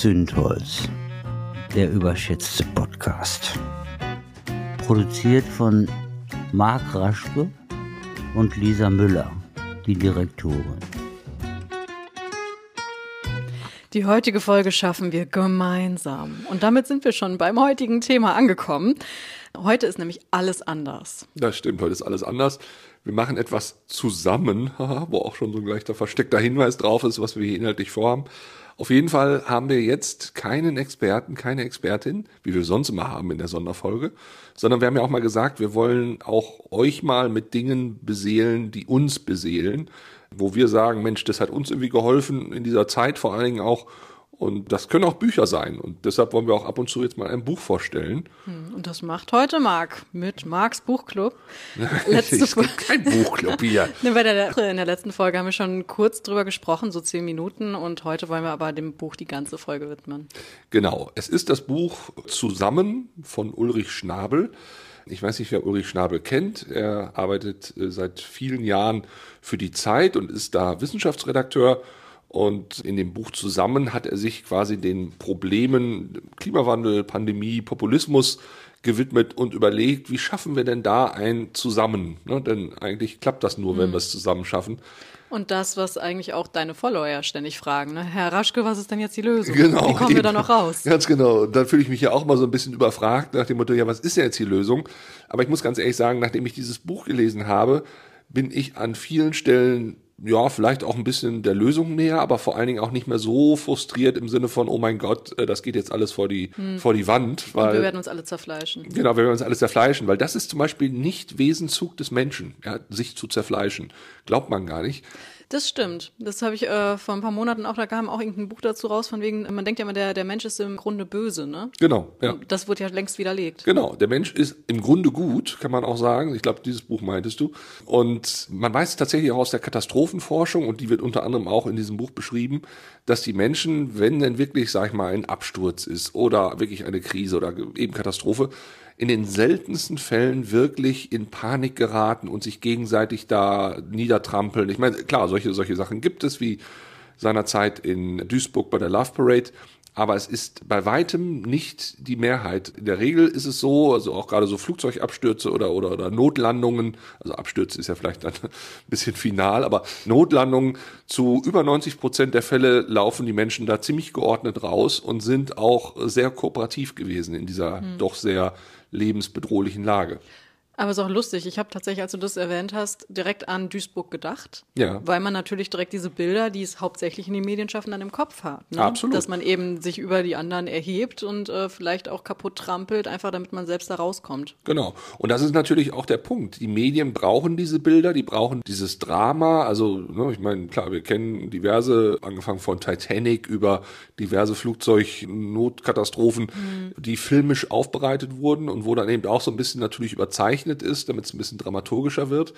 Zündholz, der überschätzte Podcast. Produziert von Marc Raschke und Lisa Müller, die Direktorin. Die heutige Folge schaffen wir gemeinsam. Und damit sind wir schon beim heutigen Thema angekommen. Heute ist nämlich alles anders. Das stimmt, heute ist alles anders. Wir machen etwas zusammen, wo auch schon so ein leichter versteckter Hinweis drauf ist, was wir hier inhaltlich vorhaben. Auf jeden Fall haben wir jetzt keinen Experten, keine Expertin, wie wir sonst immer haben in der Sonderfolge, sondern wir haben ja auch mal gesagt, wir wollen auch euch mal mit Dingen beseelen, die uns beseelen, wo wir sagen, Mensch, das hat uns irgendwie geholfen in dieser Zeit, vor allen Dingen auch und das können auch Bücher sein. Und deshalb wollen wir auch ab und zu jetzt mal ein Buch vorstellen. Hm, und das macht heute Marc mit Marcs Buchclub. Letzte es gibt kein Buchclub hier. in der letzten Folge haben wir schon kurz drüber gesprochen, so zehn Minuten. Und heute wollen wir aber dem Buch die ganze Folge widmen. Genau. Es ist das Buch Zusammen von Ulrich Schnabel. Ich weiß nicht, wer Ulrich Schnabel kennt. Er arbeitet äh, seit vielen Jahren für die Zeit und ist da Wissenschaftsredakteur und in dem Buch zusammen hat er sich quasi den Problemen Klimawandel, Pandemie, Populismus gewidmet und überlegt, wie schaffen wir denn da ein Zusammen? Ne? Denn eigentlich klappt das nur, wenn mhm. wir es zusammen schaffen. Und das, was eigentlich auch deine Follower ja ständig fragen. Ne? Herr Raschke, was ist denn jetzt die Lösung? Genau. Wie kommen eben. wir da noch raus? Ganz genau. Und dann fühle ich mich ja auch mal so ein bisschen überfragt nach dem Motto, ja, was ist denn jetzt die Lösung? Aber ich muss ganz ehrlich sagen, nachdem ich dieses Buch gelesen habe, bin ich an vielen Stellen ja, vielleicht auch ein bisschen der Lösung näher, aber vor allen Dingen auch nicht mehr so frustriert im Sinne von, oh mein Gott, äh, das geht jetzt alles vor die, hm. vor die Wand. Weil, Und wir werden uns alle zerfleischen. Genau, wir werden uns alle zerfleischen, weil das ist zum Beispiel nicht Wesenzug des Menschen, ja, sich zu zerfleischen. Glaubt man gar nicht. Das stimmt. Das habe ich äh, vor ein paar Monaten auch, da kam auch irgendein Buch dazu raus, von wegen, man denkt ja immer, der, der Mensch ist im Grunde böse, ne? Genau, ja. Und das wurde ja längst widerlegt. Genau, der Mensch ist im Grunde gut, kann man auch sagen. Ich glaube, dieses Buch meintest du. Und man weiß tatsächlich auch aus der Katastrophenforschung, und die wird unter anderem auch in diesem Buch beschrieben, dass die Menschen, wenn denn wirklich, sag ich mal, ein Absturz ist oder wirklich eine Krise oder eben Katastrophe, in den seltensten Fällen wirklich in Panik geraten und sich gegenseitig da niedertrampeln. Ich meine, klar, solche, solche Sachen gibt es, wie seinerzeit in Duisburg bei der Love Parade. Aber es ist bei weitem nicht die Mehrheit. In der Regel ist es so, also auch gerade so Flugzeugabstürze oder, oder, oder Notlandungen, also Abstürze ist ja vielleicht dann ein bisschen final, aber Notlandungen zu über 90 Prozent der Fälle laufen die Menschen da ziemlich geordnet raus und sind auch sehr kooperativ gewesen in dieser mhm. doch sehr lebensbedrohlichen Lage. Aber es ist auch lustig. Ich habe tatsächlich, als du das erwähnt hast, direkt an Duisburg gedacht. Ja. Weil man natürlich direkt diese Bilder, die es hauptsächlich in den Medien schaffen, dann im Kopf hat. Ne? Absolut. Dass man eben sich über die anderen erhebt und äh, vielleicht auch kaputt trampelt, einfach damit man selbst da rauskommt. Genau. Und das ist natürlich auch der Punkt. Die Medien brauchen diese Bilder, die brauchen dieses Drama. Also, ne, ich meine, klar, wir kennen diverse, angefangen von Titanic über diverse Flugzeugnotkatastrophen, mhm. die filmisch aufbereitet wurden und wo dann eben auch so ein bisschen natürlich überzeichnet gezeichnet ist, damit es ein bisschen dramaturgischer wird.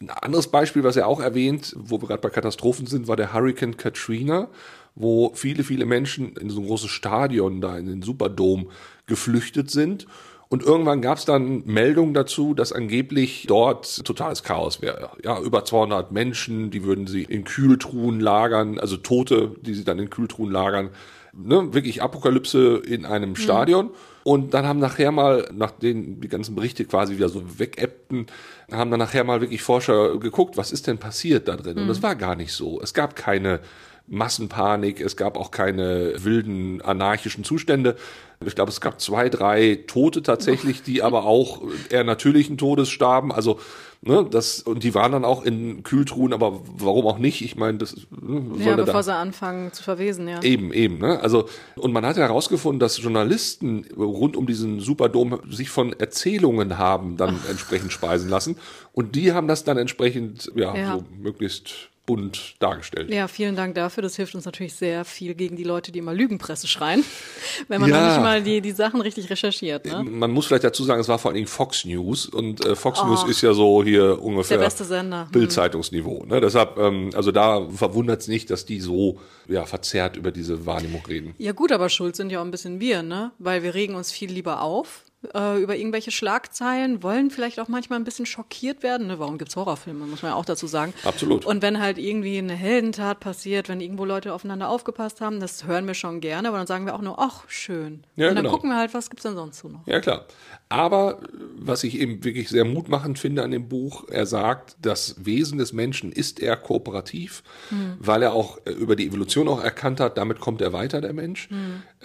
Ein anderes Beispiel, was er auch erwähnt, wo wir gerade bei Katastrophen sind, war der Hurricane Katrina, wo viele, viele Menschen in so ein großes Stadion da in den Superdome geflüchtet sind. Und irgendwann gab es dann Meldungen dazu, dass angeblich dort totales Chaos wäre. Ja, über 200 Menschen, die würden sie in Kühltruhen lagern, also Tote, die sie dann in Kühltruhen lagern. Ne, wirklich Apokalypse in einem mhm. Stadion. Und dann haben nachher mal, nachdem die ganzen Berichte quasi wieder so wegebbten, haben dann nachher mal wirklich Forscher geguckt, was ist denn passiert da drin? Mhm. Und das war gar nicht so. Es gab keine Massenpanik, es gab auch keine wilden anarchischen Zustände. Ich glaube, es gab zwei, drei Tote tatsächlich, die aber auch eher natürlichen Todes starben. Also Ne, das, und die waren dann auch in Kühltruhen, aber warum auch nicht? Ich meine, das ne, Ja, bevor da, sie anfangen zu verwesen, ja. Eben, eben. Ne? Also, und man hat herausgefunden, dass Journalisten rund um diesen Superdom sich von Erzählungen haben dann Ach. entsprechend speisen lassen. Und die haben das dann entsprechend, ja, ja. so möglichst bunt dargestellt. Ja, vielen Dank dafür. Das hilft uns natürlich sehr viel gegen die Leute, die immer Lügenpresse schreien, wenn man ja. nicht mal die, die Sachen richtig recherchiert. Ne? Man muss vielleicht dazu sagen, es war vor allen Dingen Fox News und äh, Fox oh, News ist ja so hier ungefähr der beste Sender. Hm. Bildzeitungsniveau. Ne? Deshalb, ähm, also da verwundert es nicht, dass die so ja, verzerrt über diese Wahrnehmung reden. Ja gut, aber schuld sind ja auch ein bisschen wir, ne? Weil wir regen uns viel lieber auf äh, über irgendwelche Schlagzeilen, wollen vielleicht auch manchmal ein bisschen schockiert werden. Ne? Warum gibt's Horrorfilme, muss man ja auch dazu sagen. Absolut. Und wenn halt irgendwie eine Heldentat passiert, wenn irgendwo Leute aufeinander aufgepasst haben, das hören wir schon gerne, aber dann sagen wir auch nur, ach, schön. Ja, Und dann genau. gucken wir halt, was gibt's denn sonst so noch. Ja, klar. Aber was ich eben wirklich sehr mutmachend finde an dem Buch, er sagt, das Wesen des Menschen ist eher kooperativ, weil er auch äh, über die Evolution auch erkannt hat, damit kommt er weiter, der Mensch.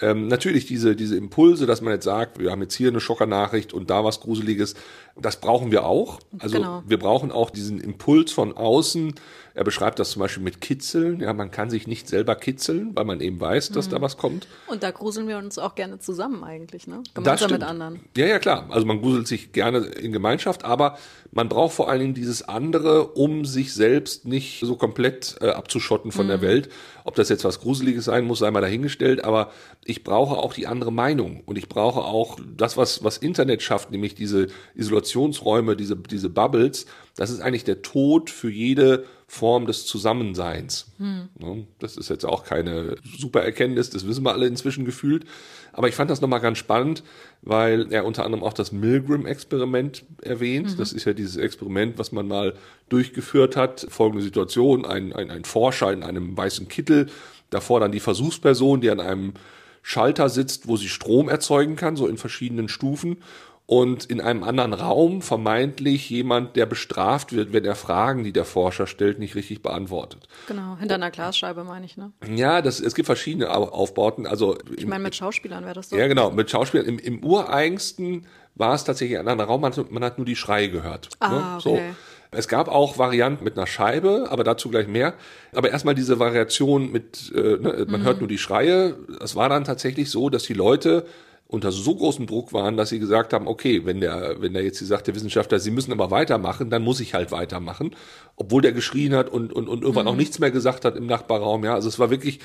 Ähm, natürlich diese, diese Impulse, dass man jetzt sagt, wir haben jetzt hier eine Schockernachricht und da was Gruseliges, das brauchen wir auch. Also Genau. wir brauchen auch diesen Impuls von außen. Er beschreibt das zum Beispiel mit Kitzeln. Ja, man kann sich nicht selber kitzeln, weil man eben weiß, dass da was kommt. Und da gruseln wir uns auch gerne zusammen eigentlich, ne? Gemeinsam mit anderen. Ja, ja, klar. Also man gruselt sich gerne in Gemeinschaft, aber man braucht vor allen Dingen dieses andere, um sich selbst nicht so komplett äh, abzuschotten von Mhm. der Welt. Ob das jetzt was Gruseliges sein muss, sei mal dahingestellt, aber ich brauche auch die andere Meinung und ich brauche auch das, was, was Internet schafft, nämlich diese Isolationsräume, diese, diese Bubbles. Das ist eigentlich der Tod für jede Form des Zusammenseins. Ne? Das ist jetzt auch keine super Erkenntnis, das wissen wir alle inzwischen gefühlt. Aber ich fand das nochmal ganz spannend, weil er unter anderem auch das Milgram-Experiment erwähnt. Das ist ja dieses Experiment, was man mal durchgeführt hat. Folgende Situation, ein, ein, ein Forscher in einem weißen Kittel, davor dann die Versuchsperson, die an einem Schalter sitzt, wo sie Strom erzeugen kann, so in verschiedenen Stufen. Und in einem anderen Raum vermeintlich jemand, der bestraft wird, wenn er Fragen, die der Forscher stellt, nicht richtig beantwortet. Genau, hinter einer Glasscheibe meine ich, ne? Ja, das, es gibt verschiedene Au- Aufbauten. Also Ich meine, mit Schauspielern wäre das so. ja, genau, mit Schauspielern. Im, im ureigensten war es tatsächlich ein anderer Raum, man, hat- man hat nur die Schreie gehört. Ah, ne? so. okay. Es gab auch Varianten mit einer Scheibe, aber dazu gleich mehr. Aber erstmal diese Variation mit, äh, ne, man Mhm. hört nur die Schreie. Es war dann tatsächlich so, dass die Leute unter so großem Druck waren, dass sie gesagt haben, okay, wenn der, wenn der jetzt hier sagt, der Wissenschaftler, sie müssen aber weitermachen, dann muss ich halt weitermachen. Obwohl der geschrien hat und, und, und irgendwann auch nichts mehr gesagt hat im Nachbarraum. Ja, also es war wirklich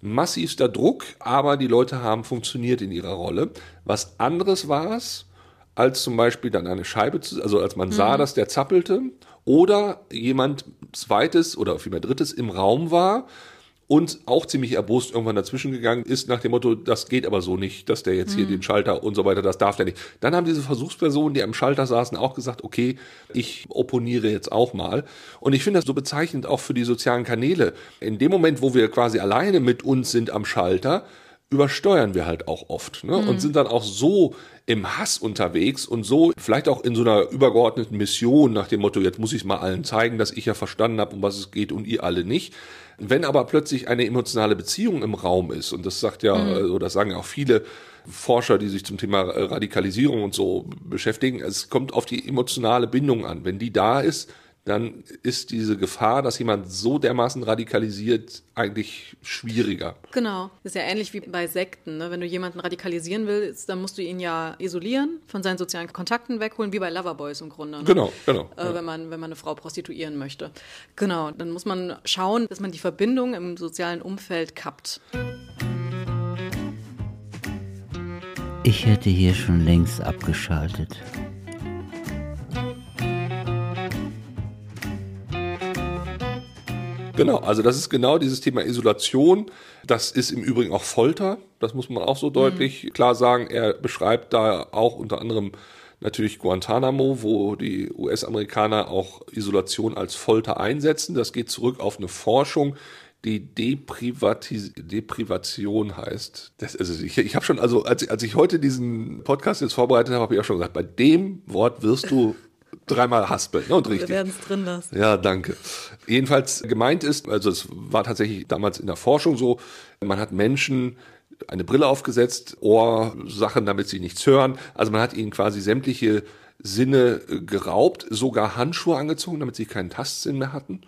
massivster Druck, aber die Leute haben funktioniert in ihrer Rolle. Was anderes war es, als zum Beispiel dann eine Scheibe, zu, also als man sah, dass der zappelte, oder jemand zweites oder vielmehr drittes im Raum war und auch ziemlich erbost irgendwann dazwischen gegangen ist nach dem Motto, das geht aber so nicht, dass der jetzt hier den Schalter und so weiter, das darf der nicht. Dann haben diese Versuchspersonen, die am Schalter saßen, auch gesagt, okay, ich opponiere jetzt auch mal. Und ich finde das so bezeichnend auch für die sozialen Kanäle. In dem Moment, wo wir quasi alleine mit uns sind am Schalter, übersteuern wir halt auch oft ne? und sind dann auch so im Hass unterwegs und so vielleicht auch in so einer übergeordneten Mission nach dem Motto, jetzt muss ich es mal allen zeigen, dass ich ja verstanden habe, um was es geht und ihr alle nicht. Wenn aber plötzlich eine emotionale Beziehung im Raum ist, und das sagt ja, also das sagen ja auch viele Forscher, die sich zum Thema äh, Radikalisierung und so beschäftigen, es kommt auf die emotionale Bindung an. Wenn die da ist, dann ist diese Gefahr, dass jemand so dermaßen radikalisiert, eigentlich schwieriger. Genau. Das ist ja ähnlich wie bei Sekten. Ne? Wenn du jemanden radikalisieren willst, dann musst du ihn ja isolieren, von seinen sozialen Kontakten wegholen, wie bei Loverboys im Grunde. Ne? Genau, genau. Äh, wenn, man, wenn man eine Frau prostituieren möchte. Genau. Dann muss man schauen, dass man die Verbindung im sozialen Umfeld kappt. Ich hätte hier schon längst abgeschaltet. Genau, also das ist genau dieses Thema Isolation. Das ist im Übrigen auch Folter. Das muss man auch so deutlich klar sagen. Er beschreibt da auch unter anderem natürlich Guantanamo, wo die US-Amerikaner auch Isolation als Folter einsetzen. Das geht zurück auf eine Forschung, die Deprivatis Deprivation heißt. Das, also ich, ich habe schon, also als, als ich heute diesen Podcast jetzt vorbereitet habe, habe ich auch schon gesagt, bei dem Wort wirst du dreimal haspeln. Ne? Und Wir richtig. werden es drin lassen. Ja, danke. Jedenfalls gemeint ist, also es war tatsächlich damals in der Forschung so, man hat Menschen eine Brille aufgesetzt, Ohrsachen, damit sie nichts hören. Also man hat ihnen quasi sämtliche Sinne geraubt, sogar Handschuhe angezogen, damit sie keinen Tastsinn mehr hatten.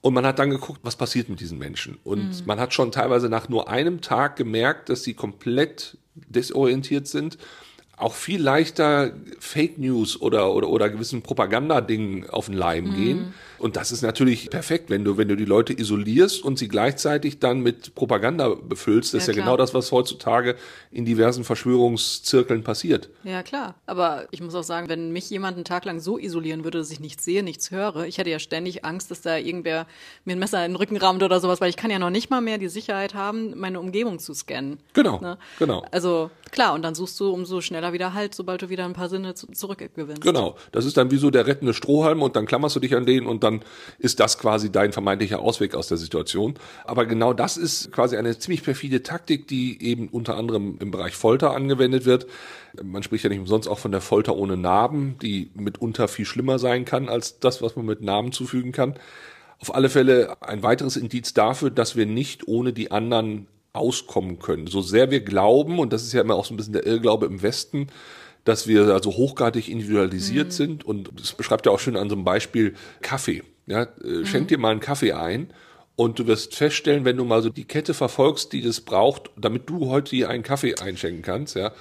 Und man hat dann geguckt, was passiert mit diesen Menschen. Und man hat schon teilweise nach nur einem Tag gemerkt, dass sie komplett desorientiert sind. Auch viel leichter Fake News oder, oder, oder gewissen Propagandadingen auf den Leim gehen. Und das ist natürlich perfekt, wenn du, wenn du die Leute isolierst und sie gleichzeitig dann mit Propaganda befüllst. Das Ja, ist ja klar. genau das, was heutzutage in diversen Verschwörungszirkeln passiert. Ja, klar. Aber ich muss auch sagen, wenn mich jemand einen Tag lang so isolieren würde, dass ich nichts sehe, nichts höre, ich hätte ja ständig Angst, dass da irgendwer mir ein Messer in den Rücken rammt oder sowas, weil ich kann ja noch nicht mal mehr die Sicherheit haben, meine Umgebung zu scannen. Genau, Ne? genau. Also klar, und dann suchst du umso schneller wieder Halt, sobald du wieder ein paar Sinne zu, zurückgewinnst. Genau, das ist dann wie so der rettende Strohhalm und dann klammerst du dich an den und dann ist das quasi dein vermeintlicher Ausweg aus der Situation. Aber genau das ist quasi eine ziemlich perfide Taktik, die eben unter anderem im Bereich Folter angewendet wird. Man spricht ja nicht umsonst auch von der Folter ohne Narben, die mitunter viel schlimmer sein kann als das, was man mit Narben zufügen kann. Auf alle Fälle ein weiteres Indiz dafür, dass wir nicht ohne die anderen auskommen können. So sehr wir glauben, und das ist ja immer auch so ein bisschen der Irrglaube im Westen, dass wir also hochgradig individualisiert mhm. sind und das beschreibt ja auch schön an so einem Beispiel Kaffee. Ja, äh, schenk mhm. dir mal einen Kaffee ein und du wirst feststellen, wenn du mal so die Kette verfolgst, die das braucht, damit du heute hier einen Kaffee einschenken kannst, ja,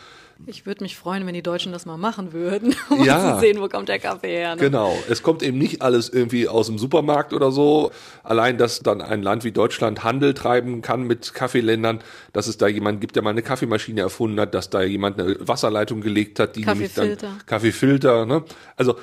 ich würde mich freuen, wenn die Deutschen das mal machen würden, um ja, zu sehen, wo kommt der Kaffee her. Ne? Genau, es kommt eben nicht alles irgendwie aus dem Supermarkt oder so. Allein, dass dann ein Land wie Deutschland Handel treiben kann mit Kaffeeländern, dass es da jemand gibt, der mal eine Kaffeemaschine erfunden hat, dass da jemand eine Wasserleitung gelegt hat, die nämlich dann Kaffeefilter. Ne? Also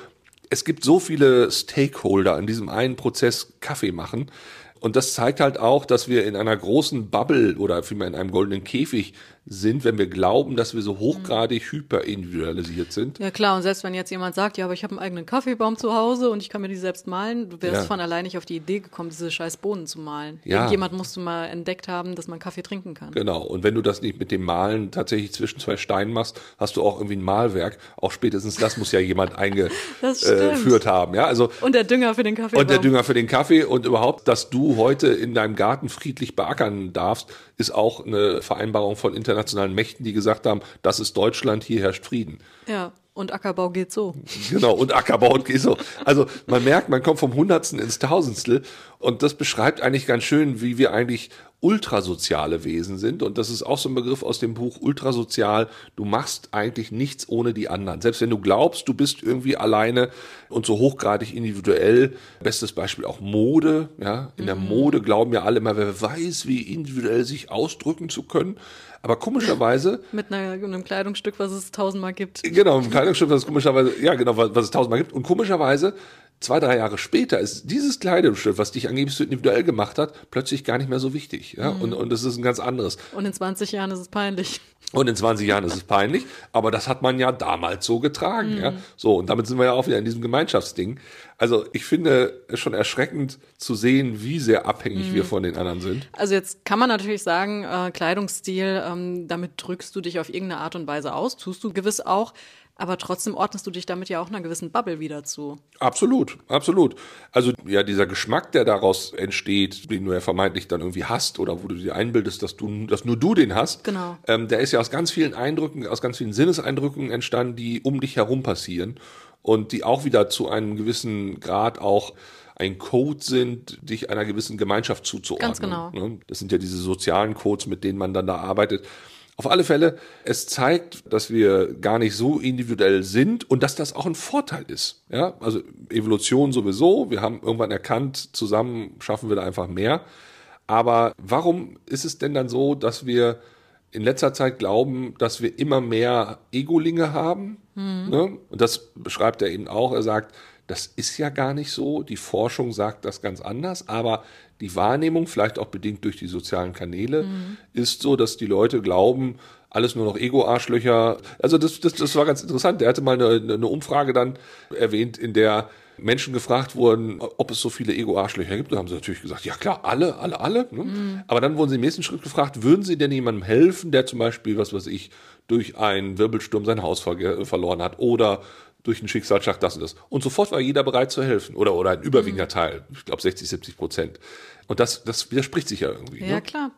es gibt so viele Stakeholder in diesem einen Prozess Kaffee machen. Und das zeigt halt auch, dass wir in einer großen Bubble oder vielmehr in einem goldenen Käfig sind, wenn wir glauben, dass wir so hochgradig mhm. hyperindividualisiert sind. Ja klar, und selbst wenn jetzt jemand sagt, ja, aber ich habe einen eigenen Kaffeebaum zu Hause und ich kann mir die selbst malen, du wärst ja. von allein nicht auf die Idee gekommen, diese scheiß Bohnen zu malen. Ja. Irgendjemand musst du mal entdeckt haben, dass man Kaffee trinken kann. Genau, und wenn du das nicht mit dem Malen tatsächlich zwischen zwei Steinen machst, hast du auch irgendwie ein Malwerk. Auch spätestens das muss ja jemand eingeführt äh, haben. Ja, also, und der Dünger für den Kaffee. Und der Dünger für den Kaffee und überhaupt, dass du heute in deinem Garten friedlich beackern darfst, ist auch eine Vereinbarung von internationalen Mächten, die gesagt haben, das ist Deutschland, hier herrscht Frieden. Ja. Und Ackerbau geht so. Genau, und Ackerbau geht so. Also man merkt, man kommt vom Hundertsten ins Tausendstel und das beschreibt eigentlich ganz schön, wie wir eigentlich ultrasoziale Wesen sind. Und das ist auch so ein Begriff aus dem Buch Ultrasozial. Du machst eigentlich nichts ohne die anderen. Selbst wenn du glaubst, du bist irgendwie alleine und so hochgradig individuell. Bestes Beispiel auch Mode. Ja, in der mhm. Mode glauben ja alle immer, wer weiß, wie individuell sich ausdrücken zu können. Aber komischerweise. Mit einer, einem Kleidungsstück, was es tausendmal gibt. Genau, einem Kleidungsstück, was es komischerweise, ja genau, was, was es tausendmal gibt. Und komischerweise zwei, drei Jahre später ist dieses Kleidungsstück, was dich angeblich so individuell gemacht hat, plötzlich gar nicht mehr so wichtig. Ja? Mhm. Und, und es ist ein ganz anderes. Und in 20 Jahren ist es peinlich. Und in 20 Jahren ist es peinlich, aber das hat man ja damals so getragen. Mhm. Ja? So, und damit sind wir ja auch wieder in diesem Gemeinschaftsding. Also ich finde es schon erschreckend zu sehen, wie sehr abhängig mhm. wir von den anderen sind. Also jetzt kann man natürlich sagen, äh, Kleidungsstil, ähm, damit drückst du dich auf irgendeine Art und Weise aus, tust du gewiss auch. Aber trotzdem ordnest du dich damit ja auch einer gewissen Bubble wieder zu. Absolut, absolut. Also ja, dieser Geschmack, der daraus entsteht, den du ja vermeintlich dann irgendwie hast oder wo du dir einbildest, dass du, dass nur du den hast, genau. Ähm, der ist ja aus ganz vielen Eindrücken, aus ganz vielen Sinneseindrücken entstanden, die um dich herum passieren und die auch wieder zu einem gewissen Grad auch ein Code sind, dich einer gewissen Gemeinschaft zuzuordnen. Ganz genau. Ne? Das sind ja diese sozialen Codes, mit denen man dann da arbeitet. Auf alle Fälle, es zeigt, dass wir gar nicht so individuell sind und dass das auch ein Vorteil ist. Ja, also Evolution sowieso. Wir haben irgendwann erkannt, zusammen schaffen wir da einfach mehr. Aber warum ist es denn dann so, dass wir in letzter Zeit glauben, dass wir immer mehr Egolinge haben? Mhm. Ne? Und das beschreibt er eben auch. Er sagt, das ist ja gar nicht so. Die Forschung sagt das ganz anders, aber die Wahrnehmung, vielleicht auch bedingt durch die sozialen Kanäle, mhm. ist so, dass die Leute glauben, alles nur noch Ego-Arschlöcher. Also das, das, das war ganz interessant. Der hatte mal eine, eine Umfrage dann erwähnt, in der Menschen gefragt wurden, ob es so viele Ego-Arschlöcher gibt. Da haben sie natürlich gesagt, ja klar, alle, alle, alle. Ne? Mhm. Aber dann wurden sie im nächsten Schritt gefragt, würden sie denn jemandem helfen, der zum Beispiel, was weiß ich, durch einen Wirbelsturm sein Haus ver verloren hat oder durch einen Schicksalsschlag das und das. Und sofort war jeder bereit zu helfen. Oder, oder ein überwiegender mhm. Teil. Ich glaube 60, 70 Prozent. Und das, das widerspricht sich ja irgendwie. Ja, ne? klar.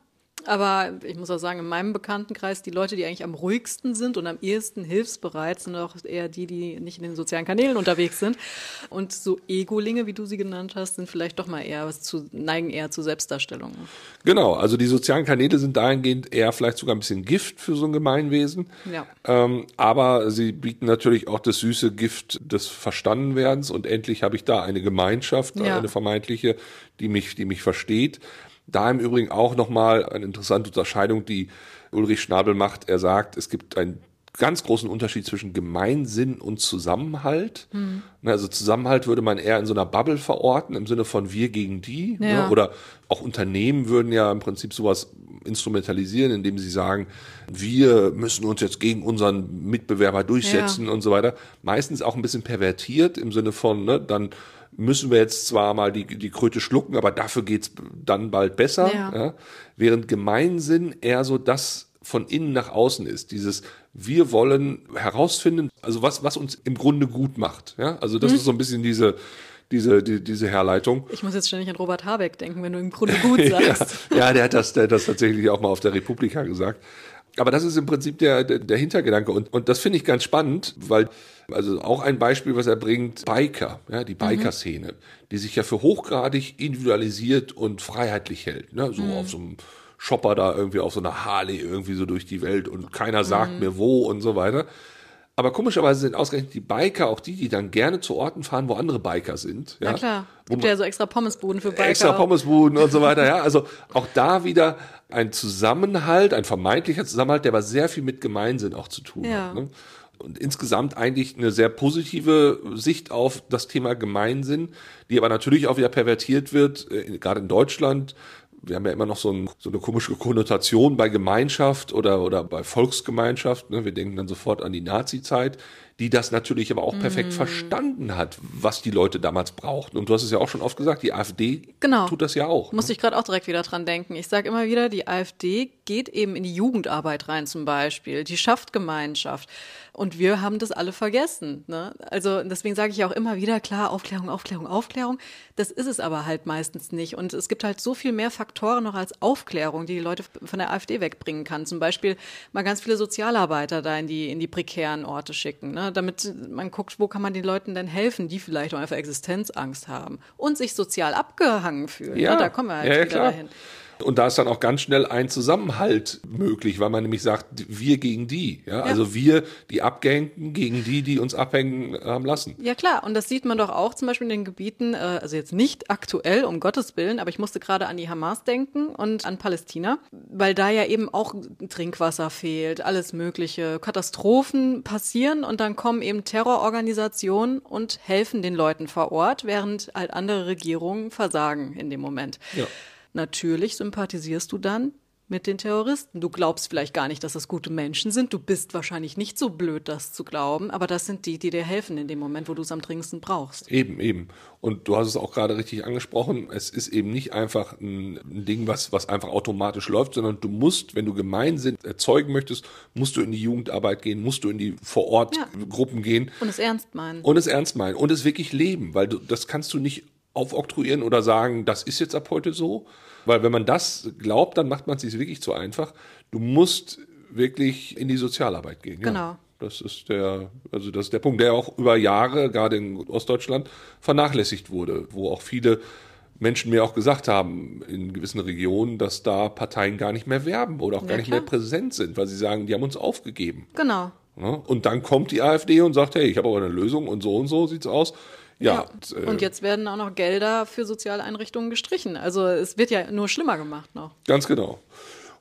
Aber ich muss auch sagen, in meinem Bekanntenkreis, die Leute, die eigentlich am ruhigsten sind und am ehesten hilfsbereit, sind auch eher die, die nicht in den sozialen Kanälen unterwegs sind. Und so Egolinge, wie du sie genannt hast, sind vielleicht doch mal eher zu, neigen eher zu Selbstdarstellung. Genau, also die sozialen Kanäle sind dahingehend eher vielleicht sogar ein bisschen Gift für so ein Gemeinwesen. Ja. Ähm, aber sie bieten natürlich auch das süße Gift des Verstandenwerdens und endlich habe ich da eine Gemeinschaft, ja. eine vermeintliche, die mich, die mich versteht. Da im Übrigen auch nochmal eine interessante Unterscheidung, die Ulrich Schnabel macht. Er sagt, es gibt ein ganz großen Unterschied zwischen Gemeinsinn und Zusammenhalt. Mhm. Also Zusammenhalt würde man eher in so einer Bubble verorten, im Sinne von wir gegen die. Ne? Ja. Ne? Oder auch Unternehmen würden ja im Prinzip sowas instrumentalisieren, indem sie sagen, wir müssen uns jetzt gegen unseren Mitbewerber durchsetzen ja. und so weiter. Meistens auch ein bisschen pervertiert im Sinne von, ne, dann müssen wir jetzt zwar mal die, die Kröte schlucken, aber dafür geht's dann bald besser. Ja. Ja? Während Gemeinsinn eher so das von innen nach außen ist. Dieses, wir wollen herausfinden, also was, was uns im Grunde gut macht. Ja? Also das hm. ist so ein bisschen diese, diese, die, diese Herleitung. Ich muss jetzt ständig an Robert Habeck denken, wenn du im Grunde gut sagst. ja, ja, der hat das, der hat das tatsächlich auch mal auf der Republika gesagt. Aber das ist im Prinzip der, der, der Hintergedanke. Und, und das finde ich ganz spannend, weil, also auch ein Beispiel, was er bringt, Biker, ja, die Biker-Szene, mhm. die sich ja für hochgradig individualisiert und freiheitlich hält. Ne? So mhm. auf so einem Shopper da irgendwie auf so einer Harley irgendwie so durch die Welt und keiner sagt mhm. mir wo und so weiter. Aber komischerweise sind ausgerechnet die Biker auch die, die dann gerne zu Orten fahren, wo andere Biker sind. Ja, Na klar. Gibt ja so extra Pommesbuden für Biker. Extra Pommesbuden und so weiter, ja. Also auch da wieder ein Zusammenhalt, ein vermeintlicher Zusammenhalt, der aber sehr viel mit Gemeinsinn auch zu tun ja. hat. Ne? Und insgesamt eigentlich eine sehr positive Sicht auf das Thema Gemeinsinn, die aber natürlich auch wieder pervertiert wird, äh, gerade in Deutschland, wir haben ja immer noch so, ein, so, eine komische Konnotation bei Gemeinschaft oder, oder bei Volksgemeinschaft. Ne? Wir denken dann sofort an die Nazi-Zeit die das natürlich aber auch perfekt mm. verstanden hat, was die Leute damals brauchten. Und du hast es ja auch schon oft gesagt, die AfD genau. tut das ja auch. Muss ne? ich gerade auch direkt wieder dran denken. Ich sage immer wieder, die AfD geht eben in die Jugendarbeit rein zum Beispiel. Die schafft Gemeinschaft. Und wir haben das alle vergessen. Ne? Also deswegen sage ich auch immer wieder, klar, Aufklärung, Aufklärung, Aufklärung. Das ist es aber halt meistens nicht. Und es gibt halt so viel mehr Faktoren noch als Aufklärung, die die Leute von der AfD wegbringen kann. Zum Beispiel mal ganz viele Sozialarbeiter da in die, in die prekären Orte schicken. Ne? Damit man guckt, wo kann man den Leuten denn helfen, die vielleicht auch einfach Existenzangst haben und sich sozial abgehangen fühlen. Ja, ne? Da kommen wir halt ja, wieder klar. dahin. Und da ist dann auch ganz schnell ein Zusammenhalt möglich, weil man nämlich sagt, wir gegen die. Ja? ja. Also wir, die Abgehängten, gegen die, die uns abhängen haben lassen. Ja klar, und das sieht man doch auch zum Beispiel in den Gebieten, äh, also jetzt nicht aktuell, um Gottes Willen, aber ich musste gerade an die Hamas denken und an Palästina, weil da ja eben auch Trinkwasser fehlt, alles mögliche, Katastrophen passieren und dann kommen eben Terrororganisationen und helfen den Leuten vor Ort, während halt andere Regierungen versagen in dem Moment. Ja. Natürlich sympathisierst du dann mit den Terroristen. Du glaubst vielleicht gar nicht, dass das gute Menschen sind. Du bist wahrscheinlich nicht so blöd, das zu glauben, aber das sind die, die dir helfen in dem Moment, wo du es am dringendsten brauchst. Eben, eben. Und du hast es auch gerade richtig angesprochen. Es ist eben nicht einfach ein, Ding, was, was einfach automatisch läuft, sondern du musst, wenn du Gemeinsinn erzeugen möchtest, musst du in die Jugendarbeit gehen, musst du in die Vorortgruppen ja. gehen. Und es ernst meinen. Und es ernst meinen. Und es wirklich leben, weil du, das kannst du nicht aufoktroyieren oder sagen, das ist jetzt ab heute so. Weil wenn man das glaubt, dann macht man es sich wirklich zu einfach. Du musst wirklich in die Sozialarbeit gehen. Genau. Ja. Das ist der, also das ist der Punkt, der auch über Jahre, gerade in Ostdeutschland, vernachlässigt wurde, wo auch viele Menschen mir auch gesagt haben, in gewissen Regionen, dass da Parteien gar nicht mehr werben oder auch ja, gar nicht klar. mehr präsent sind, weil sie sagen, die haben uns aufgegeben. Genau. Ja, und dann kommt die AfD und sagt, hey, ich habe aber eine Lösung und so und so sieht's aus. Ja. ja. Und, äh, jetzt werden auch noch Gelder für Sozialeinrichtungen gestrichen. Also es wird ja nur schlimmer gemacht noch. Ganz genau.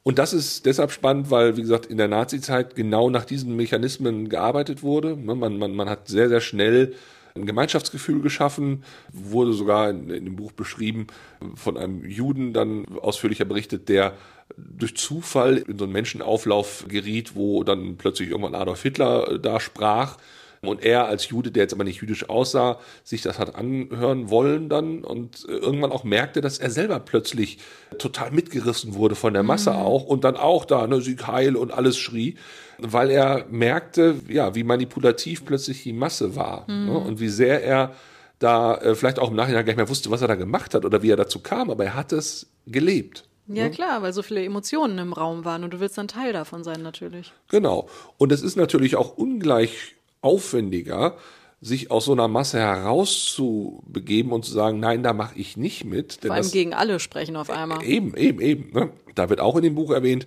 Und das ist deshalb spannend, weil, wie gesagt, in der Nazi-Zeit genau nach diesen Mechanismen gearbeitet wurde. Ne, man, man, man hat sehr, sehr schnell ein Gemeinschaftsgefühl geschaffen, wurde sogar in, in, dem Buch beschrieben, von einem Juden dann ausführlicher berichtet, der durch Zufall in so einen Menschenauflauf geriet, wo dann plötzlich irgendwann Adolf Hitler da sprach und er als Jude, der jetzt aber nicht jüdisch aussah, sich das hat anhören wollen dann und irgendwann auch merkte, dass er selber plötzlich total mitgerissen wurde von der Masse mhm. auch und dann auch da, ne, Sieg heil und alles schrie, weil er merkte, ja, wie manipulativ plötzlich die Masse war ne, mhm. ne, und wie sehr er da äh, vielleicht auch im Nachhinein gar nicht mehr wusste, was er da gemacht hat oder wie er dazu kam, aber er hat es gelebt. Ja, ne? klar, weil so viele Emotionen im Raum waren und du willst dann Teil davon sein, natürlich. Genau. Und es ist natürlich auch ungleich aufwendiger, sich aus so einer Masse herauszubegeben und zu sagen, nein, da mache ich nicht mit. Vor allem das, gegen alle sprechen auf einmal. Eben, eben, eben. Ne? Da wird auch in dem Buch erwähnt,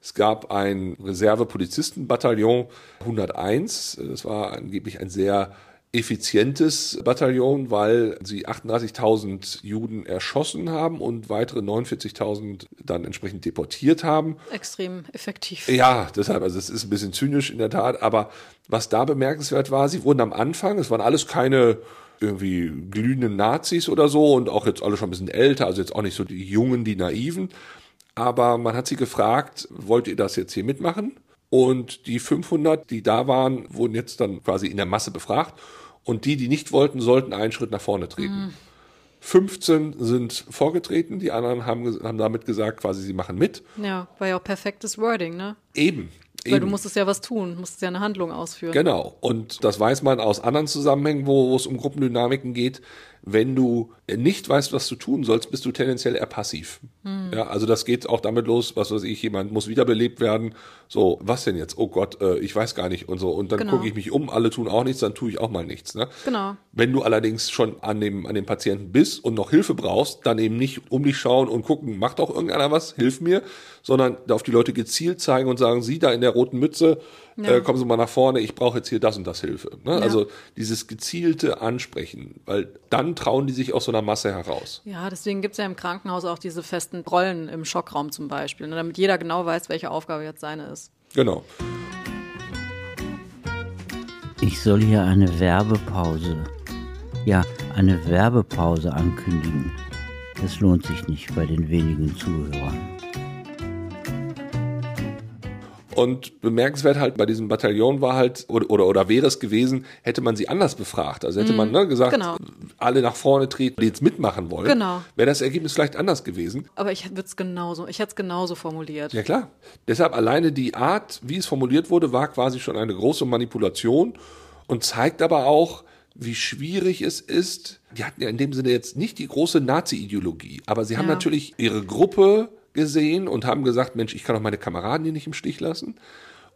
es gab ein Reserve-Polizistenbataillon 101. Das war angeblich ein sehr effizientes Bataillon, weil sie 38.000 Juden erschossen haben und weitere 49.000 dann entsprechend deportiert haben. Extrem effektiv. Ja, deshalb, also es ist ein bisschen zynisch in der Tat, aber was da bemerkenswert war, sie wurden am Anfang, es waren alles keine irgendwie glühenden Nazis oder so und auch jetzt alle schon ein bisschen älter, also jetzt auch nicht so die Jungen, die Naiven, aber man hat sie gefragt, wollt ihr das jetzt hier mitmachen? Und die 500, die da waren, wurden jetzt dann quasi in der Masse befragt. Und die, die nicht wollten, sollten einen Schritt nach vorne treten. Mhm. 15 sind vorgetreten, die anderen haben, haben damit gesagt, quasi, sie machen mit. Ja, war ja auch perfektes Wording, ne? Eben. Weil du musstest ja was tun, musstest ja eine Handlung ausführen. Genau. Und das weiß man aus anderen Zusammenhängen, wo, wo es um Gruppendynamiken geht. Wenn du nicht weißt, was du tun sollst, bist du tendenziell eher passiv. Hm. Ja, also das geht auch damit los, was weiß ich, jemand muss wiederbelebt werden. So, was denn jetzt? Oh Gott, äh, ich weiß gar nicht und so. Und dann genau. gucke ich mich um, alle tun auch nichts, dann tue ich auch mal nichts. Ne? Genau. Wenn du allerdings schon an dem, an dem Patienten bist und noch Hilfe brauchst, dann eben nicht um dich schauen und gucken, macht auch irgendeiner was, hilf mir, sondern auf die Leute gezielt zeigen und sagen, sie da in der roten Mütze, ja. äh, kommen Sie mal nach vorne, ich brauche jetzt hier das und das Hilfe. Ne? Ja. Also dieses gezielte Ansprechen, weil dann trauen die sich aus so einer Masse heraus. Ja, deswegen gibt es ja im Krankenhaus auch diese festen Rollen im Schockraum zum Beispiel, ne? damit jeder genau weiß, welche Aufgabe jetzt seine ist. Genau. Ich soll hier eine Werbepause, ja, eine Werbepause ankündigen. Das lohnt sich nicht bei den wenigen Zuhörern. Und bemerkenswert halt bei diesem Bataillon war halt, oder, oder, oder wäre es gewesen, hätte man sie anders befragt. Also hätte mm, man ne, gesagt, genau. alle nach vorne treten, die jetzt mitmachen wollen, genau. wäre das Ergebnis vielleicht anders gewesen. Aber ich würde es genauso, ich hätte es genauso formuliert. Ja klar. Deshalb alleine die Art, wie es formuliert wurde, war quasi schon eine große Manipulation und zeigt aber auch, wie schwierig es ist. Die hatten ja in dem Sinne jetzt nicht die große Nazi-Ideologie, aber sie haben ja. natürlich ihre Gruppe gesehen und haben gesagt, Mensch, ich kann doch meine Kameraden hier nicht im Stich lassen.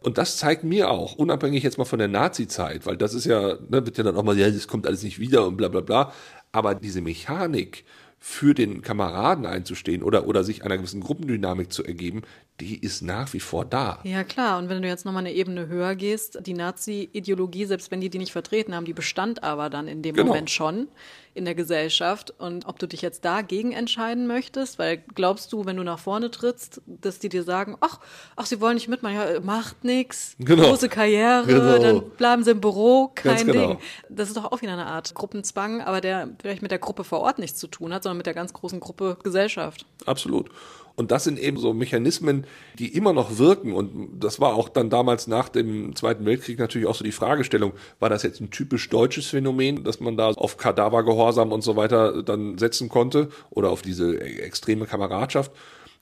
Und das zeigt mir auch, unabhängig jetzt mal von der Nazi-Zeit, weil das ist ja, ne, wird ja dann auch mal, ja, das kommt alles nicht wieder und bla bla bla. Aber diese Mechanik, für den Kameraden einzustehen oder, oder sich einer gewissen Gruppendynamik zu ergeben, die ist nach wie vor da. Ja, klar. Und wenn du jetzt nochmal eine Ebene höher gehst, die Nazi-Ideologie, selbst wenn die die nicht vertreten haben, die bestand aber dann in dem genau. Moment schon in der Gesellschaft. Und ob du dich jetzt dagegen entscheiden möchtest, weil glaubst du, wenn du nach vorne trittst, dass die dir sagen, ach, ach, sie wollen nicht mitmachen, ja, macht nichts, genau. große Karriere, genau. dann bleiben sie im Büro, kein genau. Ding. Das ist doch auch wieder eine Art Gruppenzwang, aber der vielleicht mit der Gruppe vor Ort nichts zu tun hat, sondern mit der ganz großen Gruppe Gesellschaft. Absolut. Und das sind eben so Mechanismen, die immer noch wirken. Und das war auch dann damals nach dem Zweiten Weltkrieg natürlich auch so die Fragestellung, war das jetzt ein typisch deutsches Phänomen, dass man da auf Kadavergehorsam und so weiter dann setzen konnte oder auf diese extreme Kameradschaft?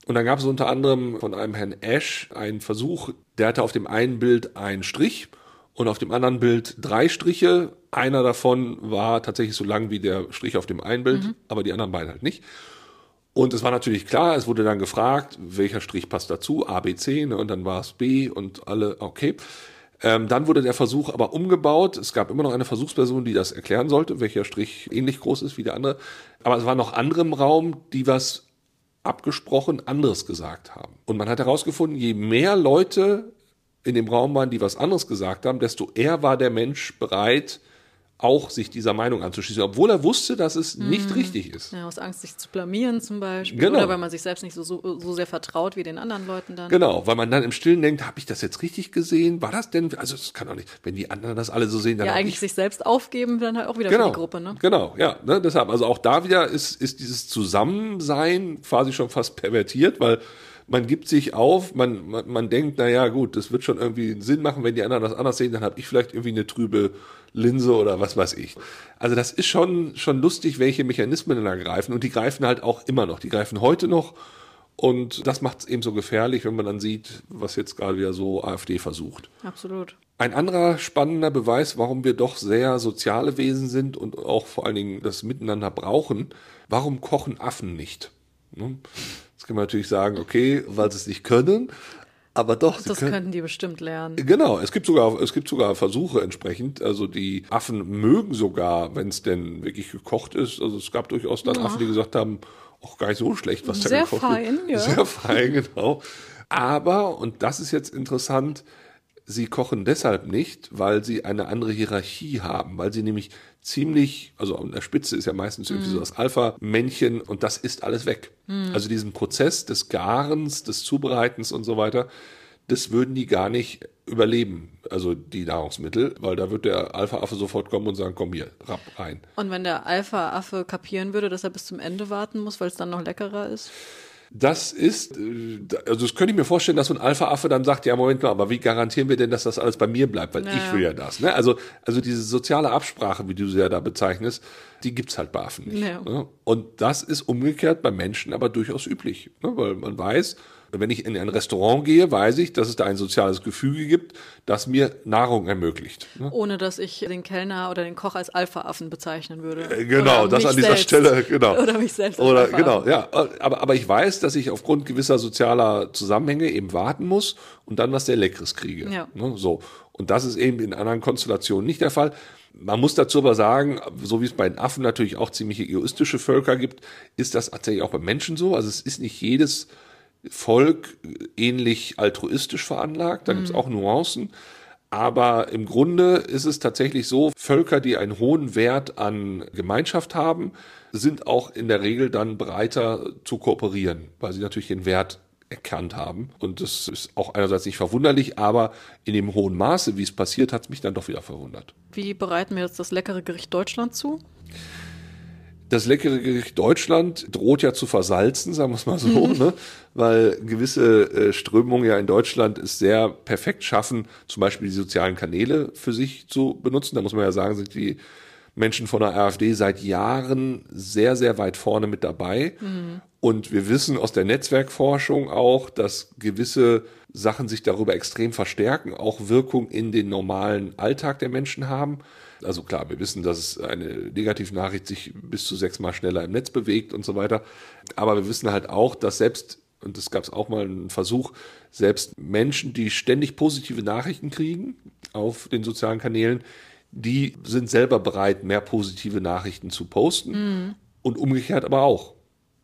Und dann gab es unter anderem von einem Herrn Ash einen Versuch, der hatte auf dem einen Bild einen Strich und auf dem anderen Bild drei Striche. Einer davon war tatsächlich so lang wie der Strich auf dem einen Bild, mhm. aber die anderen beiden halt nicht. Und es war natürlich klar, es wurde dann gefragt, welcher Strich passt dazu, A, B, C, ne, und dann war es B und alle, okay. Ähm, dann wurde der Versuch aber umgebaut. Es gab immer noch eine Versuchsperson, die das erklären sollte, welcher Strich ähnlich groß ist wie der andere. Aber es waren noch andere im Raum, die was abgesprochen anderes gesagt haben. Und man hat herausgefunden, je mehr Leute in dem Raum waren, die was anderes gesagt haben, desto eher war der Mensch bereit, auch sich dieser Meinung anzuschließen, obwohl er wusste, dass es mhm. nicht richtig ist. Ja, aus Angst, sich zu blamieren zum Beispiel. Genau. Oder weil man sich selbst nicht so, so, so sehr vertraut wie den anderen Leuten dann. Genau, weil man dann im Stillen denkt, habe ich das jetzt richtig gesehen? War das denn? Also es kann doch nicht, wenn die anderen das alle so sehen, dann Ja, eigentlich ich. sich selbst aufgeben, dann halt auch wieder genau. für die Gruppe, ne? Genau, ja. Ne, deshalb, also auch da wieder ist, ist dieses Zusammensein quasi schon fast pervertiert, weil man gibt sich auf, man, man, man denkt, naja, gut, das wird schon irgendwie Sinn machen, wenn die anderen das anders sehen, dann habe ich vielleicht irgendwie eine trübe Linse oder was weiß ich. Also das ist schon, schon lustig, welche Mechanismen da greifen und die greifen halt auch immer noch. Die greifen heute noch und das macht es eben so gefährlich, wenn man dann sieht, was jetzt gerade wieder so AfD versucht. Absolut. Ein anderer spannender Beweis, warum wir doch sehr soziale Wesen sind und auch vor allen Dingen das Miteinander brauchen, warum kochen Affen nicht? Ne? Jetzt kann man natürlich sagen, okay, weil sie es nicht können, aber doch. Das können, könnten die bestimmt lernen. Genau, es gibt sogar, es gibt sogar Versuche entsprechend. Also die Affen mögen sogar, wenn es denn wirklich gekocht ist. Also es gab durchaus dann ja. Affen, die gesagt haben, auch gar nicht so schlecht, was da gekocht fein, wird. Ja. Sehr fein, genau. Aber, und das ist jetzt interessant, sie kochen deshalb nicht, weil sie eine andere Hierarchie haben, weil sie nämlich ziemlich, also an der Spitze ist ja meistens irgendwie so das Alpha-Männchen und das ist alles weg. Also diesen Prozess des Garens, des Zubereitens und so weiter, das würden die gar nicht überleben, also die Nahrungsmittel, weil da wird der Alpha-Affe sofort kommen und sagen, komm hier, rapp rein. Und wenn der Alpha-Affe kapieren würde, dass er bis zum Ende warten muss, weil es dann noch leckerer ist? Das ist, äh, also das könnte ich mir vorstellen, dass so ein Alpha-Affe dann sagt, ja, Moment mal, aber wie garantieren wir denn, dass das alles bei mir bleibt? Weil Ja, ich will ja das. Ne? Also, also diese soziale Absprache, wie du sie ja da bezeichnest, die gibt's halt bei Affen nicht. Ja. Ne? Und das ist umgekehrt bei Menschen aber durchaus üblich. Ne? Weil man weiß, wenn ich in ein Restaurant gehe, weiß ich, dass es da ein soziales Gefüge gibt, das mir Nahrung ermöglicht. Ne? Ohne dass ich den Kellner oder den Koch als Alpha-Affen bezeichnen würde. Äh, Genau, Oder das an dieser selbst. Stelle, genau. Oder mich selbst. Oder genau, ja. Aber, aber ich weiß, dass ich aufgrund gewisser sozialer Zusammenhänge eben warten muss und dann was sehr Leckeres kriege. Ja. Ne, so. Und das ist eben in anderen Konstellationen nicht der Fall. Man muss dazu aber sagen, so wie es bei den Affen natürlich auch ziemlich egoistische Völker gibt, ist das tatsächlich auch bei Menschen so. Also es ist nicht jedes Volk ähnlich altruistisch veranlagt. Da gibt es auch Nuancen. Aber im Grunde ist es tatsächlich so, Völker, die einen hohen Wert an Gemeinschaft haben, sind auch in der Regel dann bereiter zu kooperieren, weil sie natürlich den Wert erkannt haben. Und das ist auch einerseits nicht verwunderlich, aber in dem hohen Maße, wie es passiert, hat es mich dann doch wieder verwundert. Wie bereiten wir jetzt das leckere Gericht Deutschland zu? Das leckere Gericht Deutschland droht ja zu versalzen, sagen wir es mal so, ne? weil gewisse äh, Strömungen ja in Deutschland es sehr perfekt schaffen, zum Beispiel die sozialen Kanäle für sich zu benutzen. Da muss man ja sagen, sind die Menschen von der AfD seit Jahren sehr, sehr weit vorne mit dabei. Und wir wissen aus der Netzwerkforschung auch, dass gewisse Sachen sich darüber extrem verstärken, auch Wirkung in den normalen Alltag der Menschen haben. Also klar, wir wissen, dass es eine Negativnachricht sich bis zu sechsmal schneller im Netz bewegt und so weiter. Aber wir wissen halt auch, dass selbst, und es gab auch mal einen Versuch, selbst Menschen, die ständig positive Nachrichten kriegen auf den sozialen Kanälen, die sind selber bereit, mehr positive Nachrichten zu posten. Und umgekehrt aber auch.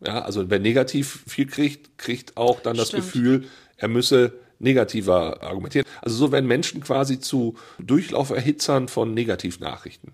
Ja, also wer negativ viel kriegt, kriegt auch dann das Stimmt. Gefühl, er müsse negativer argumentieren. Also so werden Menschen quasi zu Durchlauferhitzern von Negativnachrichten.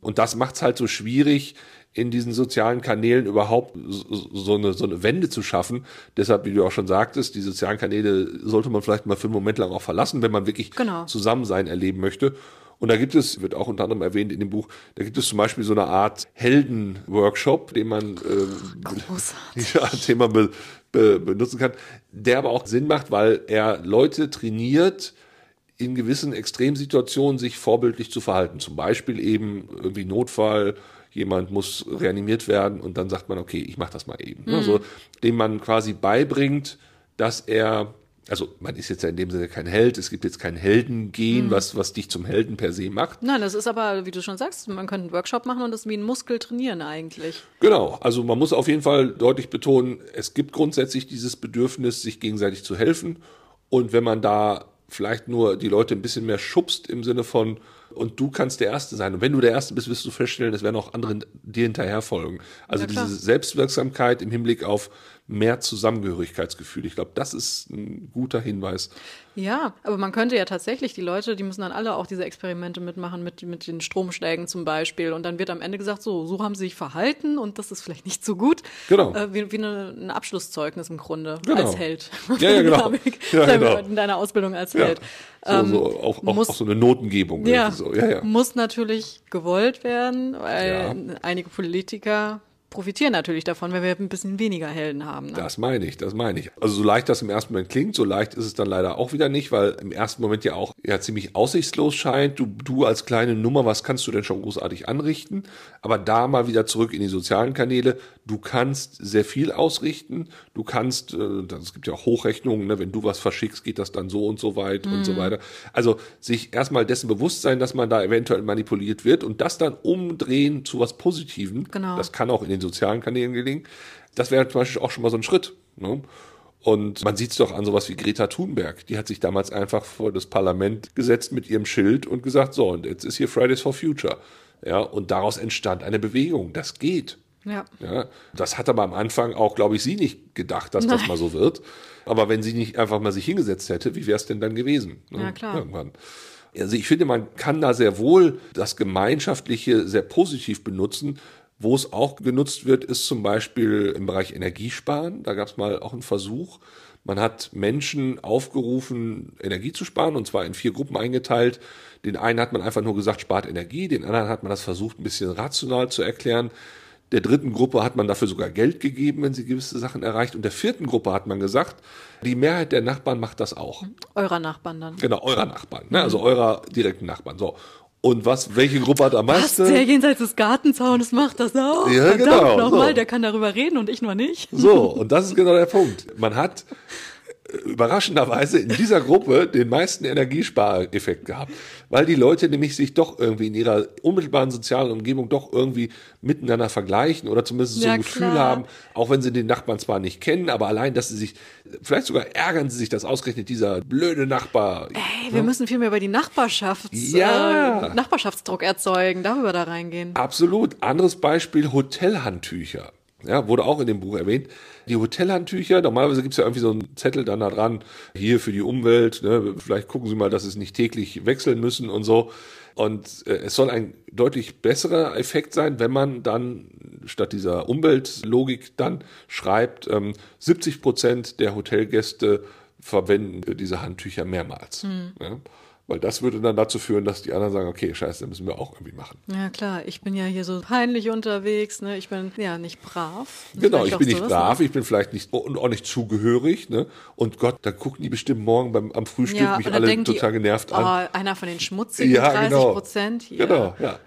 Und das macht es halt so schwierig, in diesen sozialen Kanälen überhaupt so, so, eine, so eine Wende zu schaffen. Deshalb, wie du auch schon sagtest, die sozialen Kanäle sollte man vielleicht mal für einen Moment lang auch verlassen, wenn man wirklich Genau. Zusammensein erleben möchte. Und da gibt es, wird auch unter anderem erwähnt in dem Buch, da gibt es zum Beispiel so eine Art Helden-Workshop, den man ähm, Großartig. ja, den man be, be, benutzen kann, der aber auch Sinn macht, weil er Leute trainiert, in gewissen Extremsituationen sich vorbildlich zu verhalten. Zum Beispiel eben irgendwie Notfall, jemand muss reanimiert werden und dann sagt man, okay, ich mache das mal eben. Mhm. Also, dem man quasi beibringt, dass er, also man ist jetzt ja in dem Sinne kein Held, es gibt jetzt kein Heldengen, Mhm. was, was dich zum Helden per se macht. Nein, das ist aber, wie du schon sagst, man könnte einen Workshop machen und das wie ein Muskel trainieren eigentlich. Genau, also man muss auf jeden Fall deutlich betonen, es gibt grundsätzlich dieses Bedürfnis, sich gegenseitig zu helfen. Und wenn man da vielleicht nur die Leute ein bisschen mehr schubst im Sinne von, und du kannst der Erste sein. Und wenn du der Erste bist, wirst du feststellen, es werden auch andere dir hinterher folgen. Also Ja, diese Selbstwirksamkeit im Hinblick auf mehr Zusammengehörigkeitsgefühl. Ich glaube, das ist ein guter Hinweis. Ja, aber man könnte ja tatsächlich, die Leute, die müssen dann alle auch diese Experimente mitmachen, mit, mit den Stromschlägen zum Beispiel. Und dann wird am Ende gesagt, so, so haben sie sich verhalten und das ist vielleicht nicht so gut. Genau. Äh, wie wie eine, ein Abschlusszeugnis im Grunde, Genau. als Held. Ja, ja, genau. Ja, genau. In deiner Ausbildung als Ja. Held. So, Ähm, so, auch, auch, muss- auch so eine Notengebung. Ja, So. ja, ja. muss natürlich gewollt werden, weil einige Politiker profitieren natürlich davon, wenn wir ein bisschen weniger Helden haben. Ne? Das meine ich, das meine ich. Also so leicht das im ersten Moment klingt, so leicht ist es dann leider auch wieder nicht, weil im ersten Moment ja auch ja ziemlich aussichtslos scheint. Du, du als kleine Nummer, was kannst du denn schon großartig anrichten? Aber da mal wieder zurück in die sozialen Kanäle. Du kannst sehr viel ausrichten. Du kannst, äh, es gibt ja auch Hochrechnungen, ne? wenn du was verschickst, geht das dann so und so weit und so weiter. Also sich erstmal dessen bewusst sein, dass man da eventuell manipuliert wird und das dann umdrehen zu was Positivem. Genau. Das kann auch in den sozialen Kanälen gelingen. Das wäre zum Beispiel auch schon mal so ein Schritt. Ne? Und man sieht es doch an sowas wie Greta Thunberg. Die hat sich damals einfach vor das Parlament gesetzt mit ihrem Schild und gesagt, so, und jetzt ist hier Fridays for Future. Ja, und daraus entstand eine Bewegung. Das geht. Ja. Ja, das hat aber am Anfang auch, glaube ich, sie nicht gedacht, dass das Nein. mal so wird. Aber wenn sie nicht einfach mal sich hingesetzt hätte, wie wäre es denn dann gewesen? ne? Ja, klar. Irgendwann. Also ich finde, man kann da sehr wohl das Gemeinschaftliche sehr positiv benutzen. Wo es auch genutzt wird, ist zum Beispiel im Bereich Energiesparen. Da gab es mal auch einen Versuch. Man hat Menschen aufgerufen, Energie zu sparen, und zwar in vier Gruppen eingeteilt. Den einen hat man einfach nur gesagt, spart Energie, den anderen hat man das versucht, ein bisschen rational zu erklären. Der dritten Gruppe hat man dafür sogar Geld gegeben, wenn sie gewisse Sachen erreicht. Und der vierten Gruppe hat man gesagt, die Mehrheit der Nachbarn macht das auch. Eurer Nachbarn dann. Genau, eurer Nachbarn, ne? also eurer direkten Nachbarn. So. Und was, welche Gruppe hat am Was, meisten? der jenseits des Gartenzaunes macht das auch? Ja, Verdammt genau, nochmal, so. der kann darüber reden und ich noch nicht. So, und das ist genau der Punkt. Man hat überraschenderweise in dieser Gruppe den meisten Energiespareffekt gehabt, weil die Leute nämlich sich doch irgendwie in ihrer unmittelbaren sozialen Umgebung doch irgendwie miteinander vergleichen oder zumindest so Ja, ein Gefühl klar. haben, auch wenn sie den Nachbarn zwar nicht kennen, aber allein, dass sie sich, vielleicht sogar ärgern sie sich, dass ausgerechnet dieser blöde Nachbar. Hey, wir müssen viel mehr über die Nachbarschafts Ja. äh, Nachbarschaftsdruck erzeugen, darüber da reingehen. Absolut. Anderes Beispiel, Hotelhandtücher. Ja, wurde auch in dem Buch erwähnt. Die Hotelhandtücher, normalerweise gibt's ja irgendwie so einen Zettel dann da dran, hier für die Umwelt, ne, vielleicht gucken Sie mal, dass Sie es nicht täglich wechseln müssen und so. Und äh, es soll ein deutlich besserer Effekt sein, wenn man dann statt dieser Umweltlogik dann schreibt, ähm, 70 Prozent der Hotelgäste verwenden diese Handtücher mehrmals. Ja? Weil das würde dann dazu führen, dass die anderen sagen, okay, scheiße, das müssen wir auch irgendwie machen. Ja klar, ich bin ja hier so peinlich unterwegs, ne? Ich bin ja nicht brav. Genau, ich bin nicht brav, ne? ich bin vielleicht nicht und auch nicht zugehörig, ne? Und Gott, da gucken die bestimmt morgen beim am Frühstück Ja, mich alle total die, genervt oh, an. einer von den schmutzigen Ja, 30 genau. Prozent hier. Genau, ja.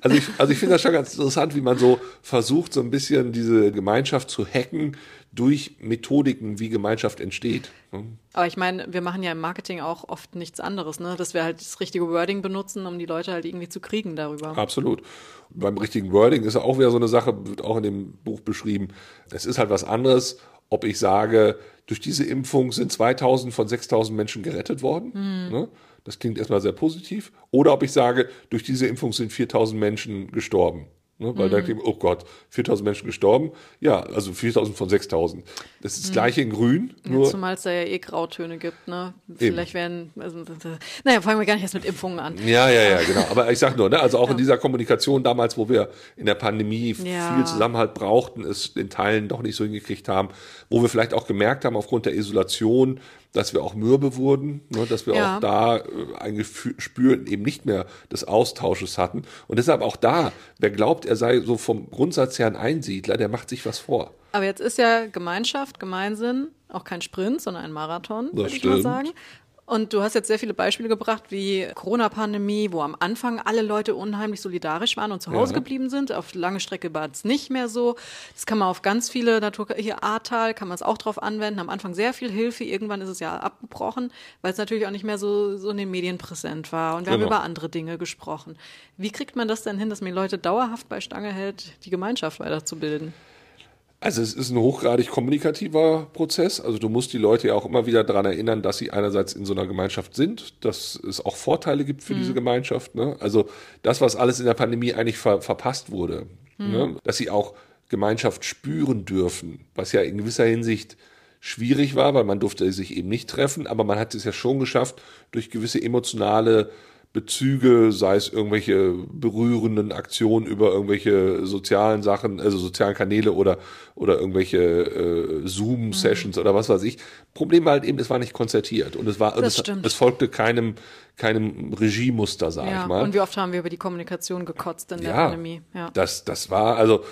Also ich, also ich finde das schon ganz interessant, wie man so versucht, so ein bisschen diese Gemeinschaft zu hacken durch Methodiken, wie Gemeinschaft entsteht. ne? Aber ich meine, wir machen ja im Marketing auch oft nichts anderes, ne? Dass wir halt das richtige Wording benutzen, um die Leute halt irgendwie zu kriegen darüber. Absolut. Beim richtigen Wording ist auch wieder so eine Sache, wird auch in dem Buch beschrieben. Es ist halt was anderes, ob ich sage, durch diese Impfung sind 2000 von 6000 Menschen gerettet worden. Ne? Das klingt erstmal sehr positiv. Oder ob ich sage, durch diese Impfung sind 4000 Menschen gestorben. Ne? Weil da klingt, oh Gott, 4000 Menschen gestorben. Ja, also 4000 von 6000. Das ist das gleiche in grün, Ja, nur zumal es da ja eh Grautöne gibt, ne? Vielleicht werden, also, naja, fangen wir gar nicht erst mit Impfungen an. Ja, ja, ja, genau. Aber ich sag nur, ne, also auch in dieser Kommunikation damals, wo wir in der Pandemie Ja. viel Zusammenhalt brauchten, es in Teilen doch nicht so hingekriegt haben, wo wir vielleicht auch gemerkt haben, aufgrund der Isolation, dass wir auch mürbe wurden, ne, dass wir Ja. auch da äh, ein Gefühl, Spür eben nicht mehr des Austausches hatten. Und deshalb auch da, wer glaubt, er sei so vom Grundsatz her ein Einsiedler, der macht sich was vor. Aber jetzt ist ja Gemeinschaft, Gemeinsinn auch kein Sprint, sondern ein Marathon, würde ich mal sagen. Und du hast jetzt sehr viele Beispiele gebracht, wie Corona-Pandemie, wo am Anfang alle Leute unheimlich solidarisch waren und zu Hause Ja. geblieben sind. Auf lange Strecke war es nicht mehr so. Das kann man auf ganz viele Natur, hier Ahrtal kann man es auch drauf anwenden. Am Anfang sehr viel Hilfe, irgendwann ist es ja abgebrochen, weil es natürlich auch nicht mehr so, so in den Medien präsent war. Und wir Genau. haben über andere Dinge gesprochen. Wie kriegt man das denn hin, dass man Leute dauerhaft bei Stange hält, die Gemeinschaft weiterzubilden? Also es ist ein hochgradig kommunikativer Prozess. Also du musst die Leute ja auch immer wieder daran erinnern, dass sie einerseits in so einer Gemeinschaft sind, dass es auch Vorteile gibt für diese Gemeinschaft. Ne? Also das, was alles in der Pandemie eigentlich ver verpasst wurde, ne? dass sie auch Gemeinschaft spüren dürfen, was ja in gewisser Hinsicht schwierig war, weil man durfte sich eben nicht treffen, aber man hat es ja schon geschafft, durch gewisse emotionale Bezüge, sei es irgendwelche berührenden Aktionen über irgendwelche sozialen Sachen, also sozialen Kanäle oder, oder irgendwelche äh, Zoom-Sessions oder was weiß ich. Problem war halt eben, es war nicht konzertiert und es war, Das es, es folgte keinem, keinem Regiemuster, sag Ja, ich mal. und wie oft haben wir über die Kommunikation gekotzt in der ja, Pandemie? Ja. das, das war, also,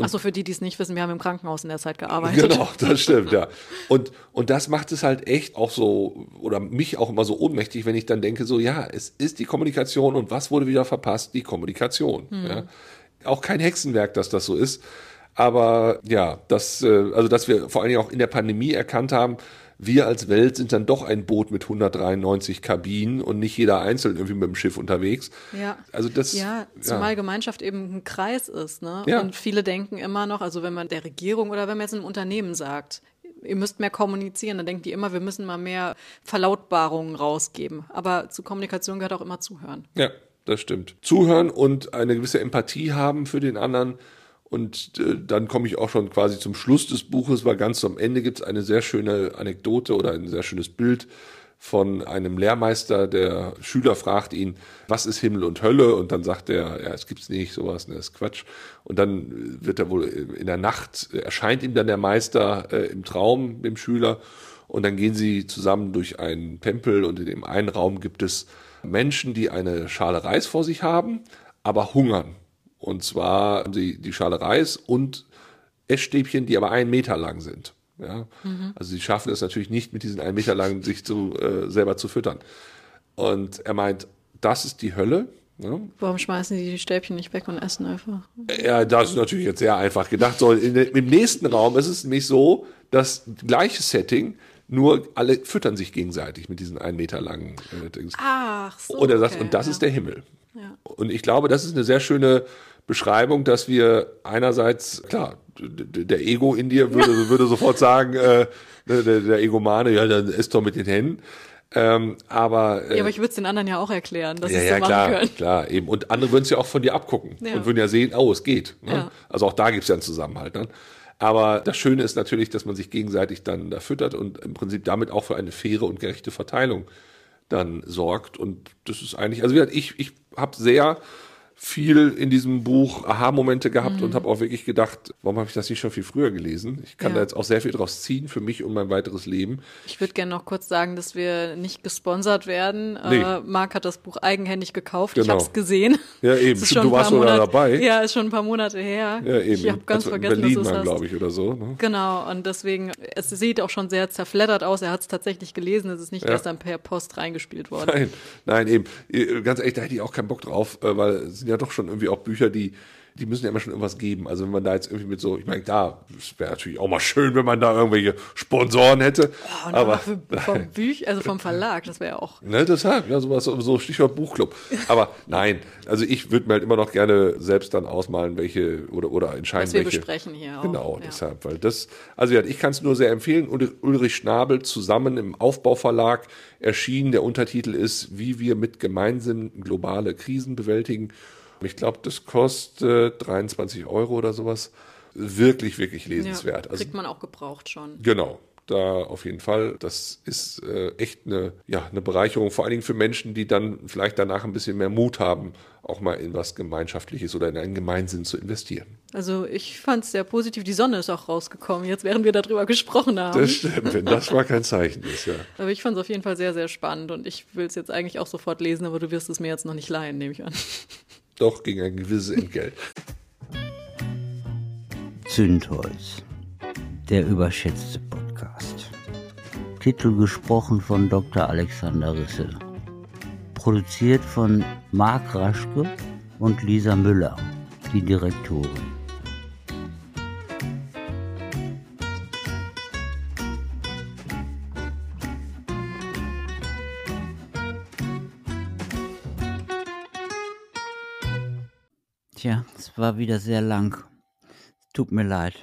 Achso, für die, die es nicht wissen, wir haben im Krankenhaus in der Zeit gearbeitet. Genau, das stimmt, ja. Und, und das macht es halt echt auch so, oder mich auch immer so ohnmächtig, wenn ich dann denke, so, ja, es ist die Kommunikation und was wurde wieder verpasst? Die Kommunikation. Ja. Auch kein Hexenwerk, dass das so ist. Aber ja, das, äh, also dass wir vor allen Dingen auch in der Pandemie erkannt haben, wir als Welt sind dann doch ein Boot mit 193 Kabinen und nicht jeder einzeln irgendwie mit dem Schiff unterwegs. Ja. Also das, Ja, zumal Gemeinschaft eben ein Kreis ist, ne? Ja. Und viele denken immer noch, also wenn man der Regierung oder wenn man jetzt einem Unternehmen sagt, ihr müsst mehr kommunizieren, dann denken die immer, wir müssen mal mehr Verlautbarungen rausgeben. Aber zu Kommunikation gehört auch immer zuhören. Ja, das stimmt. Zuhören und eine gewisse Empathie haben für den anderen Und äh, dann komme ich auch schon quasi zum Schluss des Buches, weil ganz am Ende gibt es eine sehr schöne Anekdote oder ein sehr schönes Bild von einem Lehrmeister. Der Schüler fragt ihn, was ist Himmel und Hölle? Und dann sagt er, ja, es gibt's nicht, sowas, ne, das ist Quatsch. Und dann wird er wohl in der Nacht, erscheint ihm dann der Meister äh, im Traum, dem Schüler. Und dann gehen sie zusammen durch einen Tempel und in dem einen Raum gibt es Menschen, die eine Schale Reis vor sich haben, aber hungern. Und zwar haben sie die Schale Reis und Essstäbchen, die aber einen Meter lang sind. Ja? Mhm. Also sie schaffen es natürlich nicht, mit diesen einen Meter lang sich zu, äh, selber zu füttern. Und er meint, das ist die Hölle. Ja? Warum schmeißen die die Stäbchen nicht weg und essen einfach? Ja, das ist natürlich jetzt sehr einfach gedacht. So, in, Im nächsten Raum ist es nämlich so, dass gleiche Setting, nur alle füttern sich gegenseitig mit diesen einen Meter langen äh, Dings. Ach so. Und er sagt, okay, und das ja. ist der Himmel. Ja. Und ich glaube, das ist eine sehr schöne Beschreibung, dass wir einerseits, klar, der Ego in dir würde, würde sofort sagen, äh, der, der Egomane, ja, dann isst doch mit den Händen. Ähm, aber, äh, ja, aber ich würde es den anderen ja auch erklären, dass ja, sie ja, so machen klar, können. klar, eben. Und andere würden es ja auch von dir abgucken ja. und würden ja sehen, oh, es geht. Ne? Ja. Also auch da gibt es ja einen Zusammenhalt. Ne? Aber das Schöne ist natürlich, dass man sich gegenseitig dann da füttert und im Prinzip damit auch für eine faire und gerechte Verteilung dann sorgt. Und das ist eigentlich, also ich, ich habe sehr viel in diesem Buch Aha-Momente gehabt mhm. und habe auch wirklich gedacht, warum habe ich das nicht schon viel früher gelesen? Ich kann ja. da jetzt auch sehr viel draus ziehen für mich und mein weiteres Leben. Ich würde gerne noch kurz sagen, dass wir nicht gesponsert werden. Nee. Äh, Marc hat das Buch eigenhändig gekauft. Genau. Ich habe es gesehen. Ja, eben. du warst sogar dabei. Ja, ist schon ein paar Monate her. Ja, eben. Ich habe ganz also vergessen, Berlin dass es glaube ich, oder so. Ne? Genau. Und deswegen, es sieht auch schon sehr zerfleddert aus. Er hat es tatsächlich gelesen. Es ist nicht ja. gestern per Post reingespielt worden. Nein, nein, eben. Ganz ehrlich, da hätte ich auch keinen Bock drauf, äh, weil es sind ja doch schon irgendwie auch Bücher, die, die müssen ja immer schon irgendwas geben. Also wenn man da jetzt irgendwie mit so, ich meine, da wäre natürlich auch mal schön, wenn man da irgendwelche Sponsoren hätte. Oh, aber für, vom Büch, also vom Verlag, das wäre ja auch. Ne, deshalb, ja, sowas, so Stichwort Buchclub. Aber nein, also ich würde mir halt immer noch gerne selbst dann ausmalen, welche oder, oder entscheiden, Was wir welche. besprechen hier auch. Genau, ja. deshalb, weil das, also ja, ich kann es nur sehr empfehlen. Ulrich Schnabel zusammen im Aufbauverlag erschienen. Der Untertitel ist, wie wir mit Gemeinsinn globale Krisen bewältigen. Ich glaube, das kostet 23 Euro oder sowas. Wirklich, wirklich lesenswert. Ja, also kriegt man auch gebraucht schon. Genau da auf jeden Fall. Das ist äh, echt eine, ja, eine Bereicherung, vor allen Dingen für Menschen, die dann vielleicht danach ein bisschen mehr Mut haben, auch mal in was Gemeinschaftliches oder in einen Gemeinsinn zu investieren. Also ich fand es sehr positiv. Die Sonne ist auch rausgekommen, jetzt während wir darüber gesprochen haben. Das stimmt, wenn das mal kein Zeichen ist, ja. Aber ich fand es auf jeden Fall sehr, sehr spannend und ich will es jetzt eigentlich auch sofort lesen, aber du wirst es mir jetzt noch nicht leihen, nehme ich an. Doch, gegen ein gewisses Entgelt. Zündholz, der überschätzte Podcast. Titel gesprochen von Dr. Alexander Risse. Produziert von Marc Raschke und Lisa Müller, die Direktorin. Tja, es war wieder sehr lang. Tut mir leid.